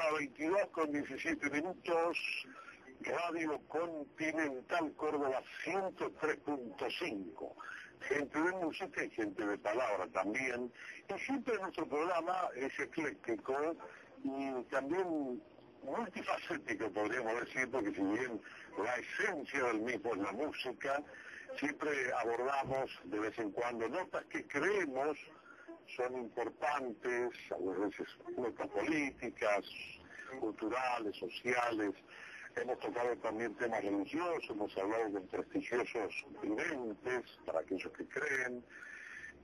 hora 22 con 17 minutos, Radio Continental Córdoba 103.5. Gente de música y gente de palabra también. Y siempre nuestro programa es ecléctico y también multifacético, podríamos decir, porque si bien la esencia del mismo es la música, siempre abordamos de vez en cuando notas que creemos son importantes, a veces políticas, culturales, sociales. Hemos tocado también temas religiosos, hemos hablado de prestigiosos videntes para aquellos que creen.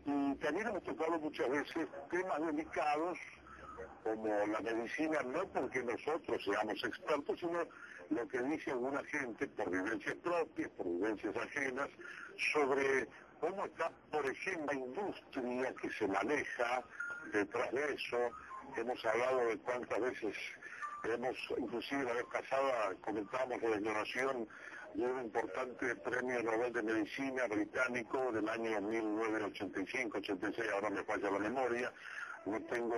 Y también hemos tocado muchas veces temas delicados como la medicina, no porque nosotros seamos expertos, sino lo que dice alguna gente por vivencias propias, por vivencias ajenas, sobre cómo está, por ejemplo, la industria que se maneja detrás de eso. Hemos hablado de cuántas veces hemos, inclusive la vez pasada comentábamos la ignoración de un importante premio Nobel de Medicina británico del año 1985-86, ahora me falla la memoria, no tengo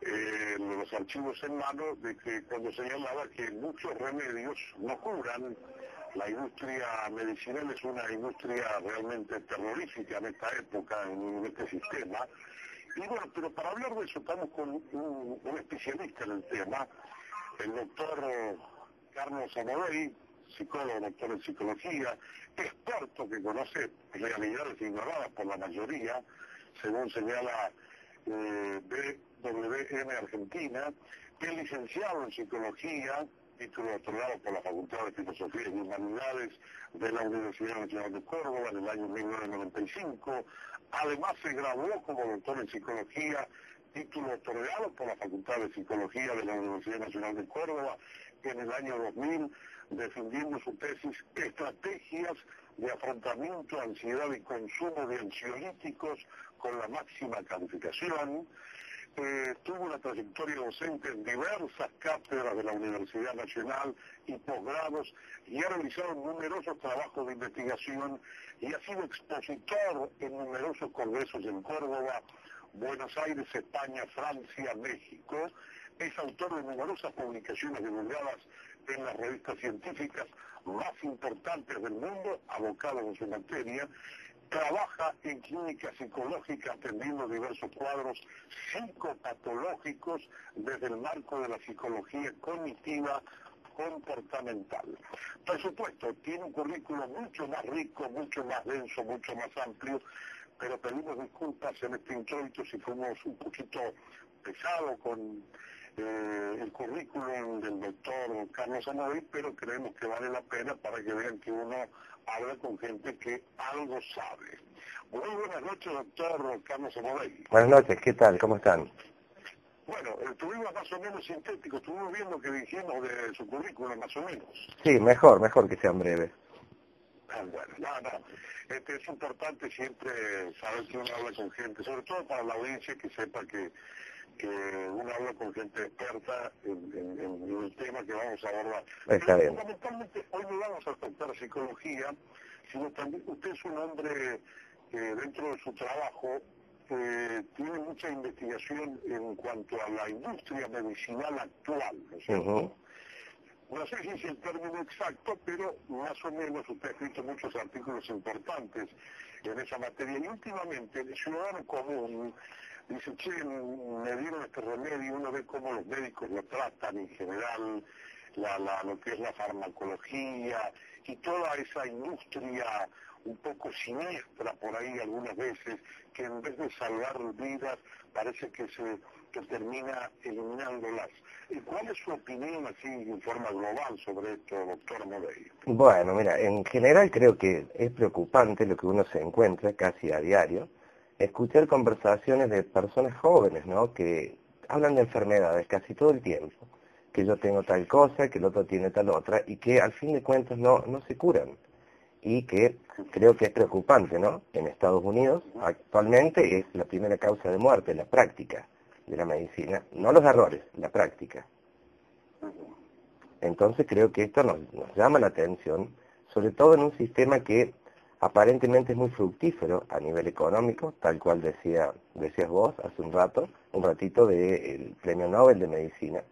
eh, los archivos en mano de que cuando señalaba que muchos remedios no curan, la industria medicinal es una industria realmente terrorífica en esta época, en, este sistema. Y bueno, pero para hablar de eso estamos con un, especialista en el tema, el doctor Carlos Amodei, psicólogo, doctor en psicología, experto que conoce realidades ignoradas por la mayoría, según señala eh, BWM Argentina, que es licenciado en psicología, título otorgado por la Facultad de Filosofía y Humanidades de la Universidad Nacional de Córdoba en el año 1995. Además se graduó como doctor en psicología, título otorgado por la Facultad de Psicología de la Universidad Nacional de Córdoba en el año 2000, defendiendo su tesis Estrategias de afrontamiento, ansiedad y consumo de ansiolíticos con la máxima calificación tuvo una trayectoria docente en diversas cátedras de la Universidad Nacional y posgrados y ha realizado numerosos trabajos de investigación y ha sido expositor en numerosos congresos en Córdoba, Buenos Aires, España, Francia, México. Es autor de numerosas publicaciones divulgadas en las revistas científicas más importantes del mundo, abocado en su materia, trabaja en clínica psicológica atendiendo diversos cuadros psicopatológicos desde el marco de la psicología cognitiva comportamental. Por supuesto, tiene un currículo mucho más rico, mucho más denso, mucho más amplio, pero pedimos disculpas en este introito si fuimos un poquito pesado con eh, el currículum del doctor Carlos Amodí, pero creemos que vale la pena para que vean que uno habla con gente que algo sabe. Muy buenas noches, doctor Carlos Amodí. Buenas noches, ¿qué tal? ¿Cómo están? Bueno, estuvimos más o menos sintéticos, estuvimos viendo que dijimos de su currículum más o menos. Sí, mejor, mejor que sean breves. Ah, bueno, no, no. Este, es importante siempre saber que uno habla con gente, sobre todo para la audiencia que sepa que que uno habla con gente experta en, el tema que vamos a abordar. Fundamentalmente hoy no vamos a tratar psicología, sino también usted es un hombre que dentro de su trabajo eh, tiene mucha investigación en cuanto a la industria medicinal actual, ¿no es cierto? No sé si es el término exacto, pero más o menos usted ha escrito muchos artículos importantes en esa materia y últimamente el ciudadano común dice, che, me dieron este remedio, uno ve cómo los médicos lo tratan en general, la, lo que es la farmacología y toda esa industria un poco siniestra por ahí algunas veces, que en vez de salvar vidas parece que se que termina eliminándolas. ¿Y cuál es su opinión así en forma global sobre esto, doctor Modey? Bueno, mira, en general creo que es preocupante lo que uno se encuentra casi a diario, escuchar conversaciones de personas jóvenes, ¿no? Que hablan de enfermedades casi todo el tiempo, que yo tengo tal cosa, que el otro tiene tal otra, y que al fin de cuentas no, no se curan. Y que creo que es preocupante, ¿no? En Estados Unidos actualmente es la primera causa de muerte, la práctica de la medicina, no los errores, la práctica. Entonces creo que esto nos, nos llama la atención, sobre todo en un sistema que aparentemente es muy fructífero a nivel económico, tal cual decía, decías vos hace un rato, un ratito del premio Nobel de Medicina,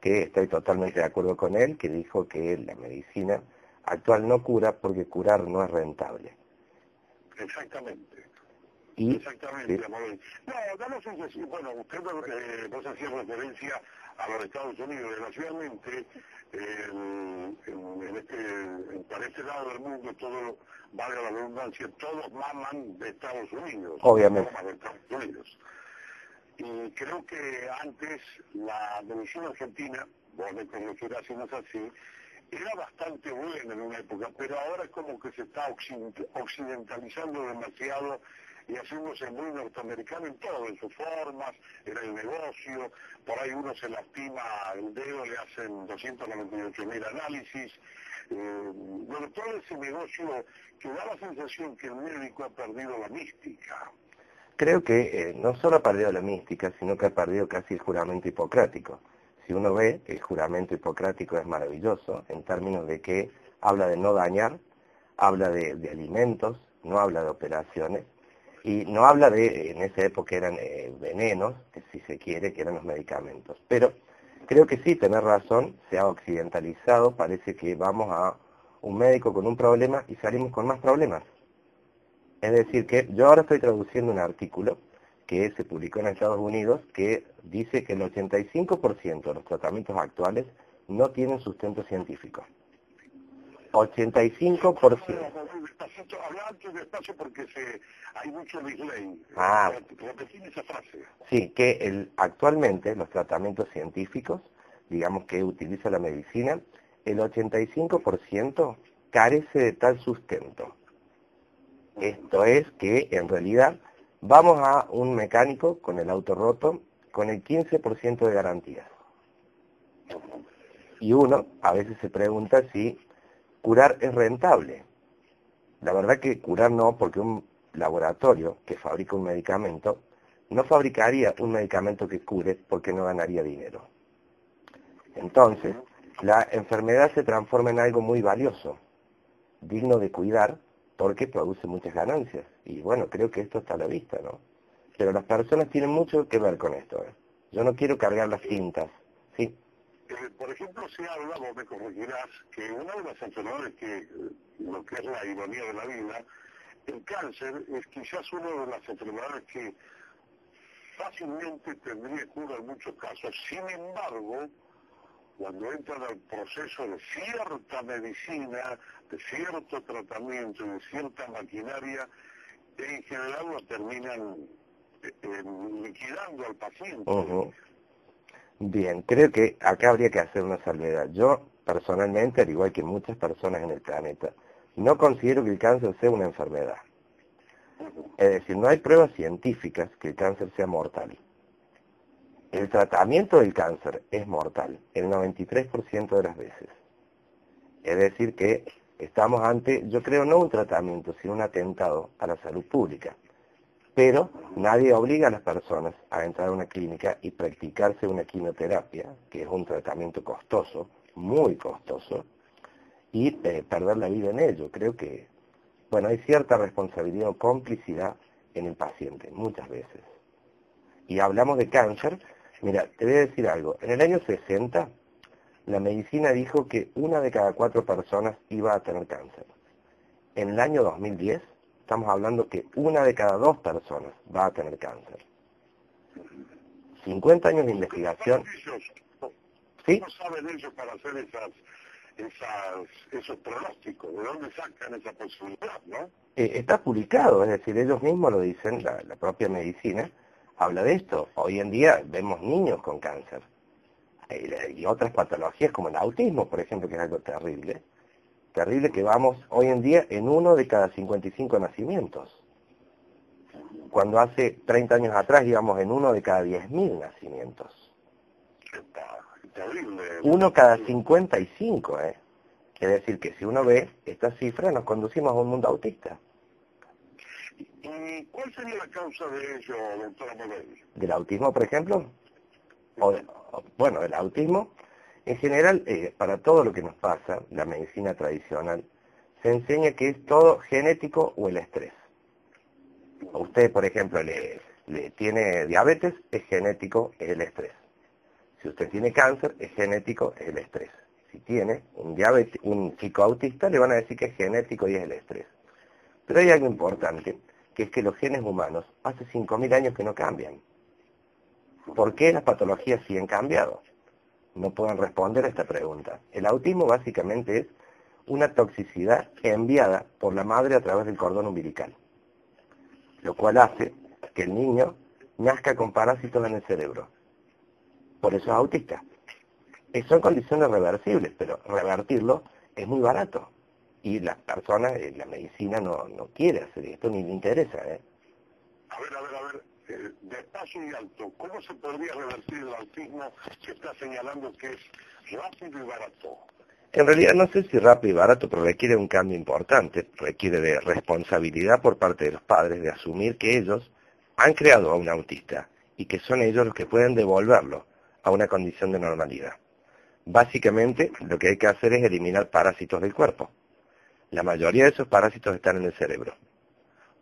que estoy totalmente de acuerdo con él, que dijo que la medicina actual no cura porque curar no es rentable. Exactamente. Exactamente, No, damos un bueno, usted eh, nos hacía referencia a los Estados Unidos. Desgraciadamente, en, este, para este lado del mundo, todo, valga la redundancia, todos maman de Estados Unidos. Obviamente. De Estados Unidos. Y creo que antes la medicina argentina, vos me conocerás si no es así, era bastante buena en una época, pero ahora es como que se está occidentalizando demasiado y haciéndose muy norteamericano en todo, en sus formas, en el negocio, por ahí uno se lastima el dedo, le hacen 298 mil análisis, eh, bueno, todo ese negocio que da la sensación que el médico ha perdido la mística. Creo que eh, no solo ha perdido la mística, sino que ha perdido casi el juramento hipocrático. Si uno ve, el juramento hipocrático es maravilloso en términos de que habla de no dañar, habla de alimentos, no habla de operaciones, y no habla de, en esa época eran eh, venenos, si se quiere, que eran los medicamentos. Pero creo que sí, tener razón, se ha occidentalizado, parece que vamos a un médico con un problema y salimos con más problemas. Es decir, que yo ahora estoy traduciendo un artículo que se publicó en Estados Unidos que dice que el 85% de los tratamientos actuales no tienen sustento científico. 85%. despacio porque se, hay mucho. Ah. esa frase. Sí, que el, actualmente los tratamientos científicos, digamos que utiliza la medicina, el 85% carece de tal sustento. Esto es que en realidad vamos a un mecánico con el auto roto con el 15% de garantías. Y uno a veces se pregunta si curar es rentable. La verdad que curar no, porque un laboratorio que fabrica un medicamento no fabricaría un medicamento que cure porque no ganaría dinero. Entonces, la enfermedad se transforma en algo muy valioso, digno de cuidar, porque produce muchas ganancias. Y bueno, creo que esto está a la vista, ¿no? Pero las personas tienen mucho que ver con esto. ¿eh? Yo no quiero cargar las cintas, ¿sí? Eh, por ejemplo, se habla, vos me corregirás, que una de las enfermedades que, eh, lo que es la ironía de la vida, el cáncer es quizás una de las enfermedades que fácilmente tendría cura en muchos casos. Sin embargo, cuando entran al proceso de cierta medicina, de cierto tratamiento, de cierta maquinaria, en general lo terminan eh, liquidando al paciente. Bien, creo que acá habría que hacer una salvedad. Yo, personalmente, al igual que muchas personas en el planeta, no considero que el cáncer sea una enfermedad. Es decir, no hay pruebas científicas que el cáncer sea mortal. El tratamiento del cáncer es mortal, el 93% de las veces. Es decir, que estamos ante, yo creo, no un tratamiento, sino un atentado a la salud pública pero nadie obliga a las personas a entrar a una clínica y practicarse una quimioterapia, que es un tratamiento costoso, muy costoso, y eh, perder la vida en ello. Creo que, bueno, hay cierta responsabilidad o complicidad en el paciente, muchas veces. Y hablamos de cáncer, mira, te voy a decir algo, en el año 60 la medicina dijo que una de cada cuatro personas iba a tener cáncer. En el año 2010 estamos hablando que una de cada dos personas va a tener cáncer. 50 años de investigación. ¿Sí? ¿Cómo saben ellos para hacer esas, esos pronósticos? ¿De dónde sacan esa posibilidad, no? Eh, está publicado, es decir, ellos mismos lo dicen, la, la propia medicina habla de esto. Hoy en día vemos niños con cáncer eh, y otras patologías como el autismo, por ejemplo, que es algo terrible terrible que vamos hoy en día en uno de cada 55 nacimientos. Cuando hace 30 años atrás íbamos en uno de cada 10.000 nacimientos. Uno cada 55, ¿eh? Es decir, que si uno ve esta cifra, nos conducimos a un mundo autista. ¿Y cuál sería la causa de ello? ¿Del autismo, por ejemplo? O, bueno, del autismo en general, eh, para todo lo que nos pasa, la medicina tradicional, se enseña que es todo genético o el estrés. usted, por ejemplo, le, tiene diabetes, es genético el estrés. Si usted tiene cáncer, es genético, es el estrés. Si tiene un, diabetes, un chico le van a decir que es genético y es el estrés. Pero hay algo importante, que es que los genes humanos hace 5.000 años que no cambian. ¿Por qué las patologías siguen cambiando? No pueden responder a esta pregunta. El autismo básicamente es una toxicidad enviada por la madre a través del cordón umbilical, lo cual hace que el niño nazca con parásitos en el cerebro. Por eso es autista. son condiciones reversibles, pero revertirlo es muy barato. Y las personas, eh, la medicina no, no quiere hacer esto ni le interesa. ¿eh? Eh, y alto, ¿cómo se podría revertir el autismo que está señalando que es rápido y barato? En realidad no sé si rápido y barato, pero requiere un cambio importante, requiere de responsabilidad por parte de los padres de asumir que ellos han creado a un autista y que son ellos los que pueden devolverlo a una condición de normalidad. Básicamente lo que hay que hacer es eliminar parásitos del cuerpo. La mayoría de esos parásitos están en el cerebro.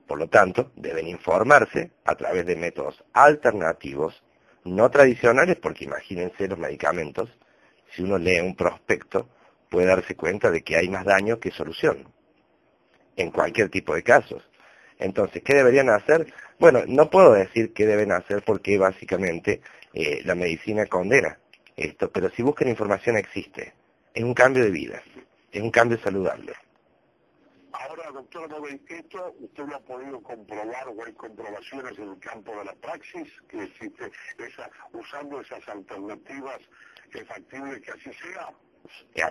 Por lo tanto, deben informarse a través de métodos alternativos, no tradicionales, porque imagínense los medicamentos, si uno lee un prospecto, puede darse cuenta de que hay más daño que solución, en cualquier tipo de casos. Entonces, ¿qué deberían hacer? Bueno, no puedo decir qué deben hacer porque básicamente eh, la medicina condena esto, pero si buscan información existe. Es un cambio de vida, es un cambio saludable. Ahora, doctor esto usted lo ha podido comprobar o hay comprobaciones en el campo de la praxis que existe esa, usando esas alternativas, es factible que así sea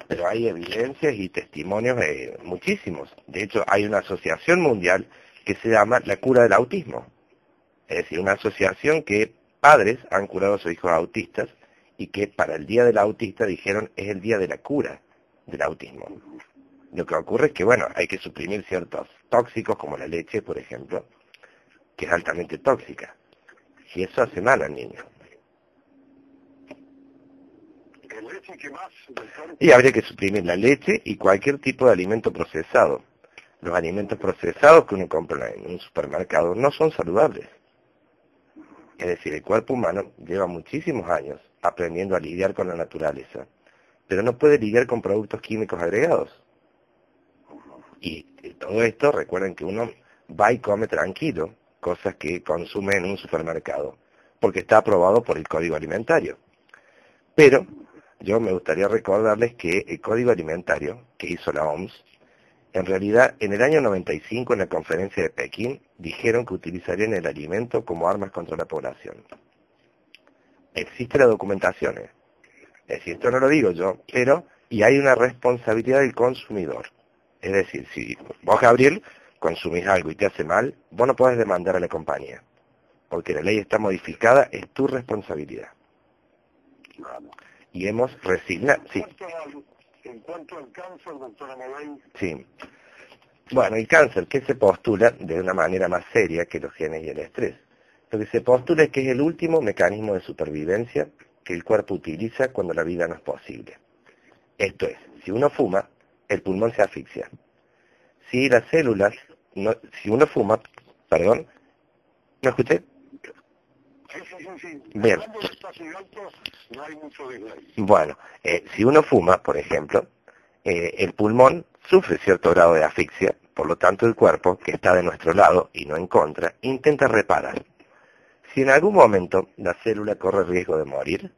pero hay evidencias y testimonios de muchísimos. De hecho, hay una asociación mundial que se llama la cura del autismo. Es decir, una asociación que padres han curado a sus hijos autistas y que para el día del autista dijeron es el día de la cura del autismo. Lo que ocurre es que, bueno, hay que suprimir ciertos tóxicos como la leche, por ejemplo, que es altamente tóxica. Y eso hace mal al niño. Y habría que suprimir la leche y cualquier tipo de alimento procesado. Los alimentos procesados que uno compra en un supermercado no son saludables. Es decir, el cuerpo humano lleva muchísimos años aprendiendo a lidiar con la naturaleza, pero no puede lidiar con productos químicos agregados. Y todo esto, recuerden que uno va y come tranquilo, cosas que consume en un supermercado, porque está aprobado por el Código Alimentario. Pero yo me gustaría recordarles que el Código Alimentario que hizo la OMS, en realidad en el año 95 en la conferencia de Pekín dijeron que utilizarían el alimento como armas contra la población. Existe la documentación, ¿eh? es decir, esto no lo digo yo, pero y hay una responsabilidad del consumidor. Es decir, si vos, Gabriel, consumís algo y te hace mal, vos no podés demandar a la compañía, porque la ley está modificada, es tu responsabilidad y hemos resignado. Sí. En cuanto al cáncer, doctora Sí. Bueno, el cáncer, ¿qué se postula de una manera más seria que los genes y el estrés? Lo que se postula es que es el último mecanismo de supervivencia que el cuerpo utiliza cuando la vida no es posible. Esto es, si uno fuma, el pulmón se asfixia. Si las células, no, si uno fuma, perdón, ¿no escuché? Bien. Bueno, eh, si uno fuma, por ejemplo, eh, el pulmón sufre cierto grado de asfixia, por lo tanto el cuerpo, que está de nuestro lado y no en contra, intenta reparar. Si en algún momento la célula corre riesgo de morir,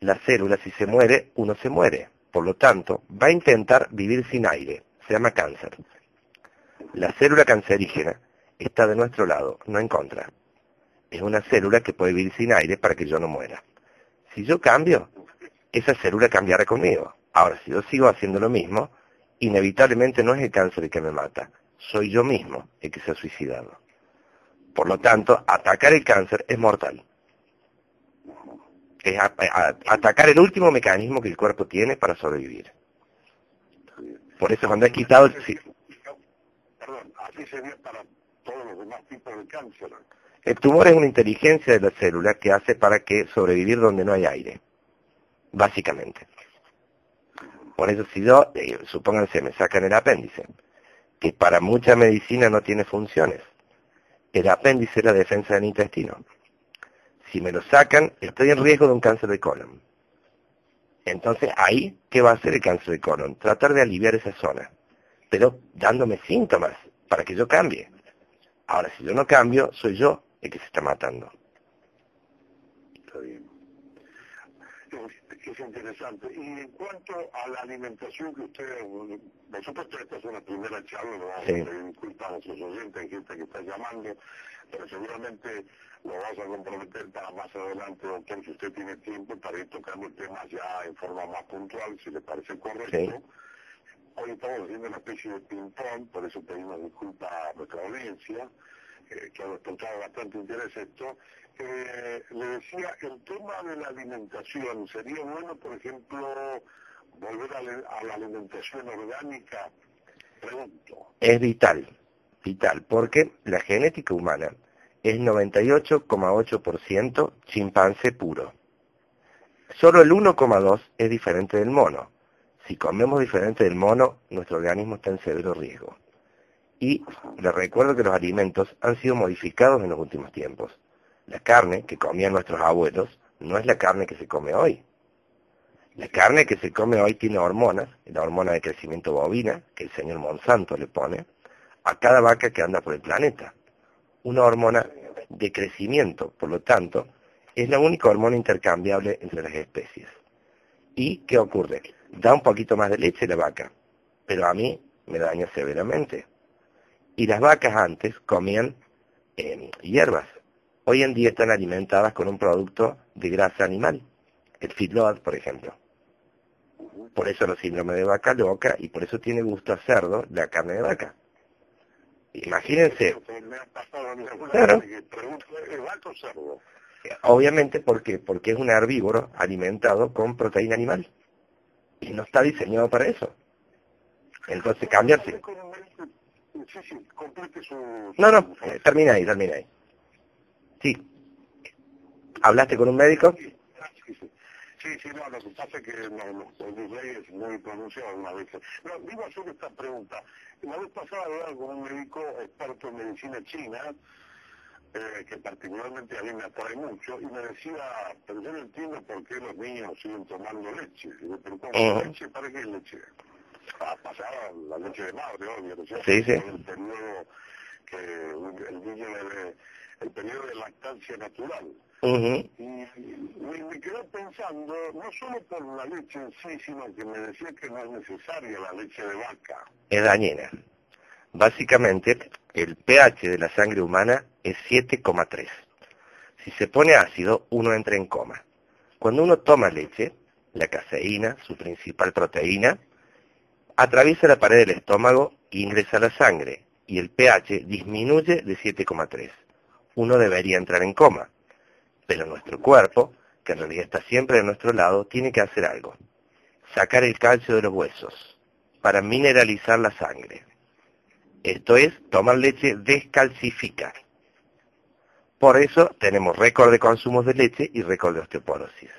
la célula si se muere, uno se muere. Por lo tanto, va a intentar vivir sin aire. Se llama cáncer. La célula cancerígena está de nuestro lado, no en contra es una célula que puede vivir sin aire para que yo no muera. Si yo cambio, esa célula cambiará conmigo. Ahora, si yo sigo haciendo lo mismo, inevitablemente no es el cáncer el que me mata, soy yo mismo el que se ha suicidado. Por lo tanto, atacar el cáncer es mortal. Es atacar el último mecanismo que el cuerpo tiene para sobrevivir. Por eso cuando he quitado el... Perdón, así sería para todos los demás tipos de cáncer. El tumor es una inteligencia de la célula que hace para que sobrevivir donde no hay aire, básicamente. Por eso si yo, eh, supónganse, me sacan el apéndice, que para mucha medicina no tiene funciones. El apéndice es la defensa del intestino. Si me lo sacan, estoy en riesgo de un cáncer de colon. Entonces ahí, ¿qué va a hacer el cáncer de colon? Tratar de aliviar esa zona, pero dándome síntomas para que yo cambie. Ahora, si yo no cambio, soy yo el que se está matando. Está bien. Es, interesante. Y en cuanto a la alimentación que usted, por supuesto esta es una primera charla, lo vamos a pedir disculpas a nuestros oyentes, hay gente que está llamando, pero seguramente lo vamos a comprometer para más adelante, doctor, si usted tiene tiempo para ir tocando temas ya en forma más puntual, si le parece correcto. Hoy estamos haciendo una especie de ping-pong, por eso pedimos disculpas a nuestra audiencia, eh, que ha despertado bastante interés esto. Eh, le decía, el tema de la alimentación, ¿sería bueno, por ejemplo, volver a, a la alimentación orgánica? Pregunto. Es vital, vital, porque la genética humana es 98,8% chimpancé puro. Solo el 1,2 es diferente del mono. Si comemos diferente del mono, nuestro organismo está en severo riesgo. Y les recuerdo que los alimentos han sido modificados en los últimos tiempos. La carne que comían nuestros abuelos no es la carne que se come hoy. La carne que se come hoy tiene hormonas, la hormona de crecimiento bovina, que el señor Monsanto le pone, a cada vaca que anda por el planeta una hormona de crecimiento, por lo tanto, es la única hormona intercambiable entre las especies. ¿Y qué ocurre? Da un poquito más de leche la vaca, pero a mí me daña severamente. Y las vacas antes comían em, hierbas. Hoy en día están alimentadas con un producto de grasa animal, el feedlot, por ejemplo. Por eso los síndromes de vaca loca y por eso tiene gusto a cerdo la carne de vaca. Imagínense. Claro. Obviamente porque porque es un herbívoro alimentado con proteína animal y no está diseñado para eso. Entonces cambiarse. No, no, eh, termina ahí, termina ahí. Sí. ¿Hablaste con un médico? Sí, sí, no, lo que pasa es que no, los leyes es muy pronunciado algunas veces. No, digo hacer esta pregunta. La vez pasada hablaba con un médico experto en medicina china, eh, que particularmente a mí me atrae mucho, y me decía, pero yo no entiendo por qué los niños siguen tomando leche. Y yo, pero ¿cómo leche? ¿Para qué leche? Ah, pasaba la leche de madre, obvio, ¿no Sí, sí. El periodo que el niño debe, el periodo de lactancia natural. Y me, quedé pensando, no solo por la leche en sí, sino que me decía que no es necesaria la leche de vaca. Es dañina. Básicamente, el pH de la sangre humana es 7,3. Si se pone ácido, uno entra en coma. Cuando uno toma leche, la caseína, su principal proteína, atraviesa la pared del estómago e ingresa a la sangre, y el pH disminuye de 7,3. Uno debería entrar en coma. Pero nuestro cuerpo, que en realidad está siempre de nuestro lado, tiene que hacer algo. Sacar el calcio de los huesos para mineralizar la sangre. Esto es, tomar leche descalcifica. Por eso tenemos récord de consumos de leche y récord de osteoporosis.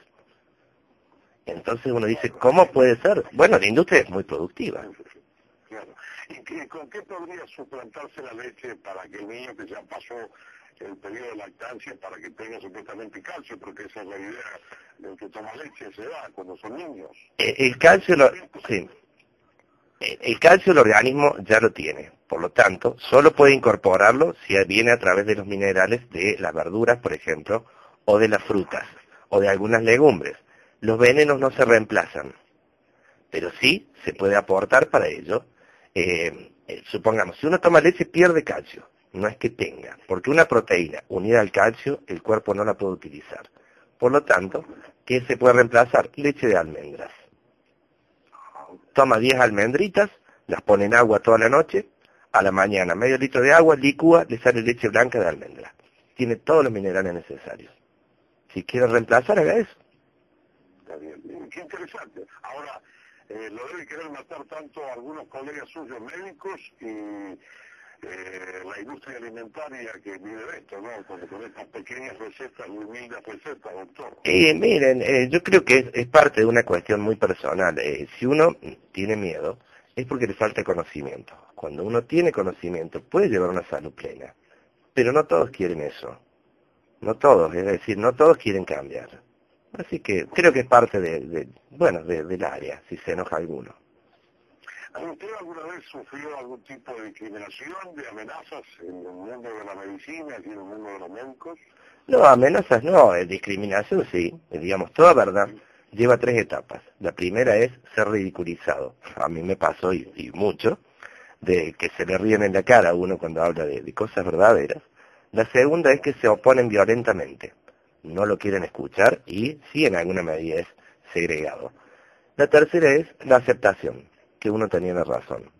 Entonces uno dice, ¿cómo puede ser? Bueno, la industria es muy productiva. ¿Y con qué podría suplantarse la leche para que el niño que ya pasó el periodo de lactancia para que tenga supuestamente calcio, porque esa es la idea del que toma leche se da cuando son niños. Eh, el, calcio, lo. Eh, el calcio el organismo ya lo tiene, por lo tanto, solo puede incorporarlo si viene a través de los minerales de las verduras, por ejemplo, o de las frutas, o de algunas legumbres. Los venenos no se reemplazan, pero sí se puede aportar para ello. Eh, supongamos, si uno toma leche pierde calcio, no es que tenga, porque una proteína unida al calcio el cuerpo no la puede utilizar. Por lo tanto, ¿qué se puede reemplazar? Leche de almendras. Toma 10 almendritas, las pone en agua toda la noche, a la mañana medio litro de agua, licúa, le sale leche blanca de almendra. Tiene todos los minerales necesarios. Si quiere reemplazar, haga eso. Está bien, qué interesante. Ahora, eh, lo debe querer matar tanto algunos colegas suyos médicos y eh, la industria alimentaria que vive esto, ¿no? Con, estas pequeñas recetas, humildes recetas, doctor. Eh, miren, eh, yo creo que es, parte de una cuestión muy personal. Eh, si uno tiene miedo, es porque le falta conocimiento. Cuando uno tiene conocimiento, puede llevar una salud plena. Pero no todos quieren eso. No todos, es decir, no todos quieren cambiar. Así que creo que es parte de, bueno, del área, si se enoja alguno. ¿Usted alguna vez sufrió algún tipo de discriminación, de amenazas en el mundo de la medicina en el mundo de los médicos? No, amenazas no, eh, discriminación sí, eh, digamos, toda verdad lleva tres etapas. La primera es ser ridiculizado. A mí me pasó, y, mucho, de que se le ríen en la cara a uno cuando habla de cosas verdaderas. La segunda es que se oponen violentamente. No lo quieren escuchar y sí en alguna medida es segregado. La tercera es la aceptación que uno tenía la razón.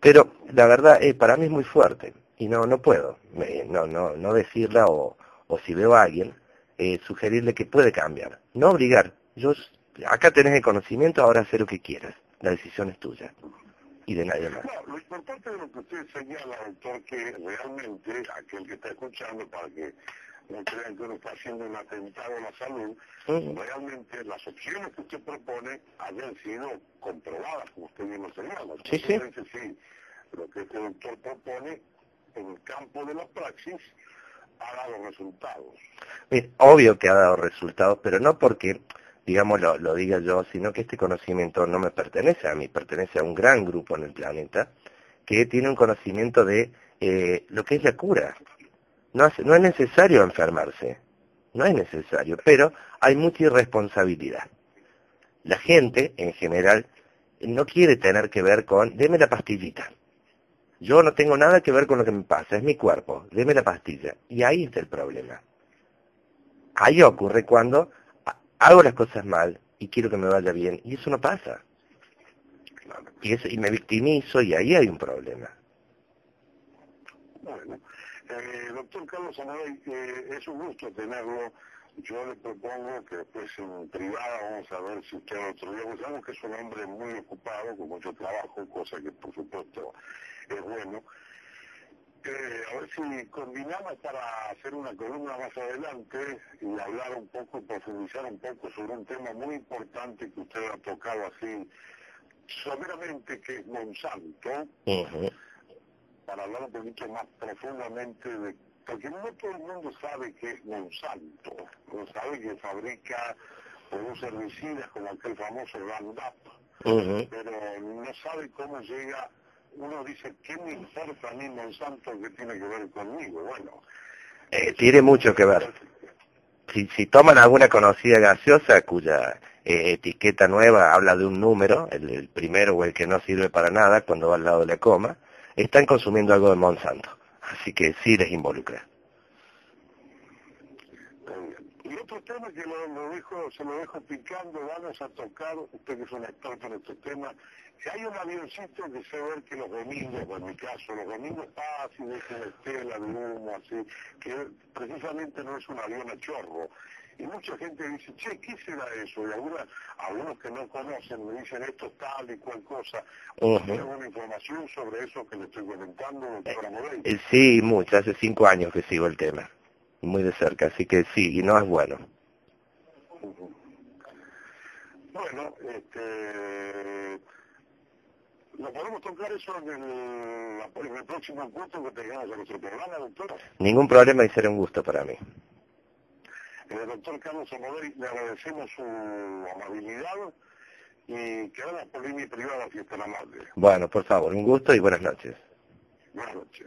Pero la verdad es, para mí es muy fuerte y no no puedo no no no decirla o, o si veo a alguien eh, sugerirle que puede cambiar, no obligar. Yo acá tenés el conocimiento, ahora haz lo que quieras. La decisión es tuya y de nadie más. No, lo importante de lo que usted señala, doctor, que realmente aquel que está escuchando para que no crean que uno está haciendo un atentado a la salud, realmente las opciones que usted propone hayan sido comprobadas, como usted bien lo señala. Sí, sí. sí. Lo que este doctor propone en el campo de la praxis ha dado resultados. Es obvio que ha dado resultados, pero no porque, digamos, lo, diga yo, sino que este conocimiento no me pertenece a mí, pertenece a un gran grupo en el planeta que tiene un conocimiento de eh, lo que es la cura. No, no es necesario enfermarse, no es necesario, pero hay mucha irresponsabilidad. La gente, en general, no quiere tener que ver con, deme la pastillita. Yo no tengo nada que ver con lo que me pasa, es mi cuerpo, deme la pastilla. Y ahí está el problema. Ahí ocurre cuando hago las cosas mal y quiero que me vaya bien, y eso no pasa. Y, eso, y me victimizo y ahí hay un problema. Bueno, eh, doctor Carlos Amadei, eh, es un gusto tenerlo. Yo le propongo que después en privada vamos a ver si usted otro día, sabemos que es un hombre muy ocupado, con mucho trabajo, cosa que por supuesto es bueno. Eh, a ver si combinamos para hacer una columna más adelante y hablar un poco, profundizar un poco sobre un tema muy importante que usted ha tocado así someramente, que es Monsanto. Para hablar un poquito más profundamente de... Porque no todo el mundo sabe qué es Monsanto, no sabe que fabrica productos herbicidas como aquel famoso Roundup, pero no sabe cómo llega, uno dice, ¿qué me importa a mí Monsanto que tiene que ver conmigo? Bueno. Eh, tiene mucho que ver. Si, si toman alguna conocida gaseosa cuya eh, etiqueta nueva habla de un número, el, el, primero o el que no sirve para nada cuando va al lado de la coma, están consumiendo algo de Monsanto. Así que sí les involucra. Y otro tema que lo, dejo, se lo dejo picando, vamos a tocar, usted que es un experto en estos temas, que hay un avioncito que se ve que los domingos, en mi caso, los domingos pasa y deja estela de humo, así, que precisamente no es un avión a chorro, y mucha gente dice, che, ¿qué será eso? Y algunos, algunos que no conocen me dicen esto tal y cual cosa. Uh alguna información sobre eso que le estoy comentando, doctora Morey? Eh, sí, mucho. Hace cinco años que sigo el tema. Muy de cerca, así que sí, y no es bueno. Bueno, este... ¿Lo podemos tocar eso en el, en el próximo encuentro que tengamos en nuestro programa, doctor? Ningún problema y será un gusto para mí. El doctor Carlos Amodori, le agradecemos su amabilidad y quedamos por línea privada si está amable. Bueno, por favor, un gusto y buenas noches. Buenas noches.